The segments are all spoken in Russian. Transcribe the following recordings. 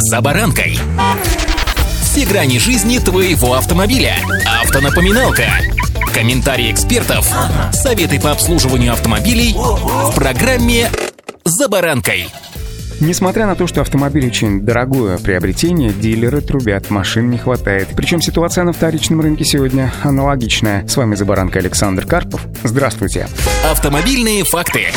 «За баранкой». Все грани жизни твоего автомобиля. Автонапоминалка. Комментарии экспертов. Советы по обслуживанию автомобилей в программе «За баранкой». Несмотря на то, что автомобиль очень дорогое приобретение, дилеры трубят, машин не хватает. Причем ситуация на вторичном рынке сегодня аналогичная. С вами «За баранкой» Александр Карпов. Здравствуйте. Автомобильные факты.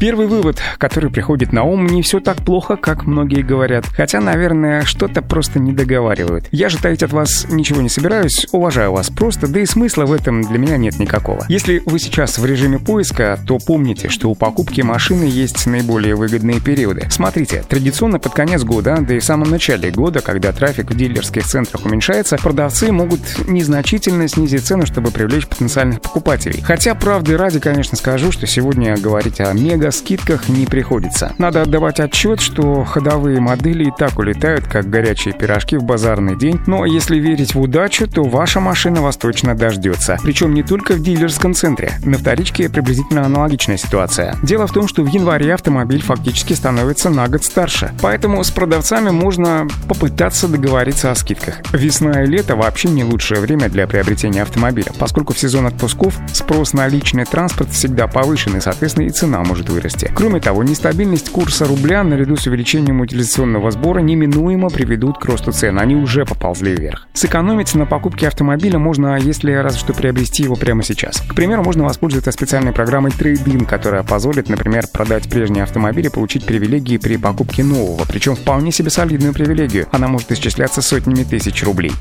Первый вывод, который приходит на ум, не все так плохо, как многие говорят. Хотя, наверное, что-то просто не договаривают. Я же таить от вас ничего не собираюсь, уважаю вас просто, да и смысла в этом для меня нет никакого. Если вы сейчас в режиме поиска, то помните, что у покупки машины есть наиболее выгодные периоды. Смотрите, традиционно под конец года, да и в самом начале года, когда трафик в дилерских центрах уменьшается, продавцы могут незначительно снизить цену, чтобы привлечь потенциальных покупателей. Хотя, правды ради, конечно, скажу, что сегодня говорить о мега о скидках не приходится. Надо отдавать отчет, что ходовые модели и так улетают, как горячие пирожки в базарный день, но если верить в удачу, то ваша машина вас точно дождется. Причем не только в дилерском центре. На вторичке приблизительно аналогичная ситуация. Дело в том, что в январе автомобиль фактически становится на год старше. Поэтому с продавцами можно попытаться договориться о скидках. Весна и лето вообще не лучшее время для приобретения автомобиля, поскольку в сезон отпусков спрос на личный транспорт всегда повышен и, соответственно, и цена может вырасти вырасти. Кроме того, нестабильность курса рубля наряду с увеличением утилизационного сбора неминуемо приведут к росту цен. Они уже поползли вверх. Сэкономить на покупке автомобиля можно, если разве что приобрести его прямо сейчас. К примеру, можно воспользоваться специальной программой Trade-in, которая позволит, например, продать прежний автомобиль и получить привилегии при покупке нового, причем вполне себе солидную привилегию. Она может исчисляться сотнями тысяч рублей.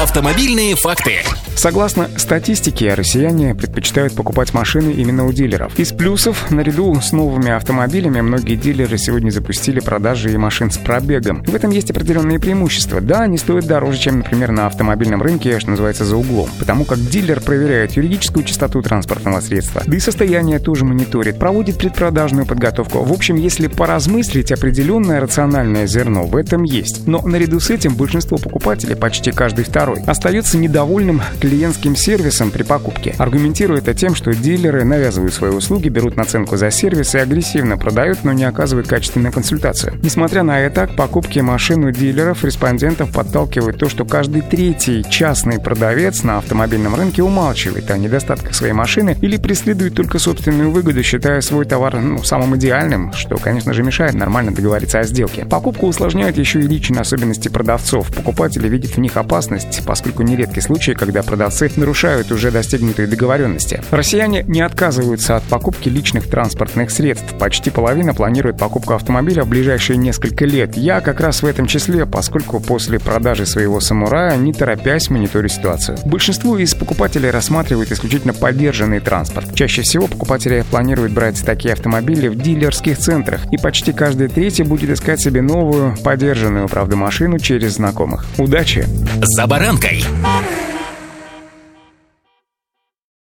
Автомобильные факты. Согласно статистике, россияне предпочитают покупать машины именно у дилеров. Из плюсов, наряду с новыми автомобилями, многие дилеры сегодня запустили продажи и машин с пробегом. В этом есть определенные преимущества. Да, они стоят дороже, чем, например, на автомобильном рынке, что называется, за углом. Потому как дилер проверяет юридическую чистоту транспортного средства. Да и состояние тоже мониторит, проводит предпродажную подготовку. В общем, если поразмыслить, определенное рациональное зерно в этом есть. Но наряду с этим большинство покупателей, почти каждый второй, остается недовольным клиентским сервисом при покупке. Аргументируя это тем, что дилеры навязывают свои услуги, берут наценку за сервис и агрессивно продают, но не оказывают качественную консультацию. Несмотря на это, к покупке машин у дилеров респондентов подталкивает то, что каждый третий частный продавец на автомобильном рынке умалчивает о недостатках своей машины или преследует только собственную выгоду, считая свой товар ну, самым идеальным, что, конечно же, мешает нормально договориться о сделке. Покупку усложняют еще и личные особенности продавцов. Покупатели видят в них опасность, поскольку нередки случаи, когда продавцы нарушают уже достигнутые договоренности. Россияне не отказываются от покупки личных транспортных средств средств. Почти половина планирует покупку автомобиля в ближайшие несколько лет. Я как раз в этом числе, поскольку после продажи своего самурая, не торопясь, мониторю ситуацию. Большинство из покупателей рассматривают исключительно поддержанный транспорт. Чаще всего покупатели планируют брать такие автомобили в дилерских центрах, и почти каждый третий будет искать себе новую, поддержанную, правда, машину через знакомых. Удачи! За баранкой!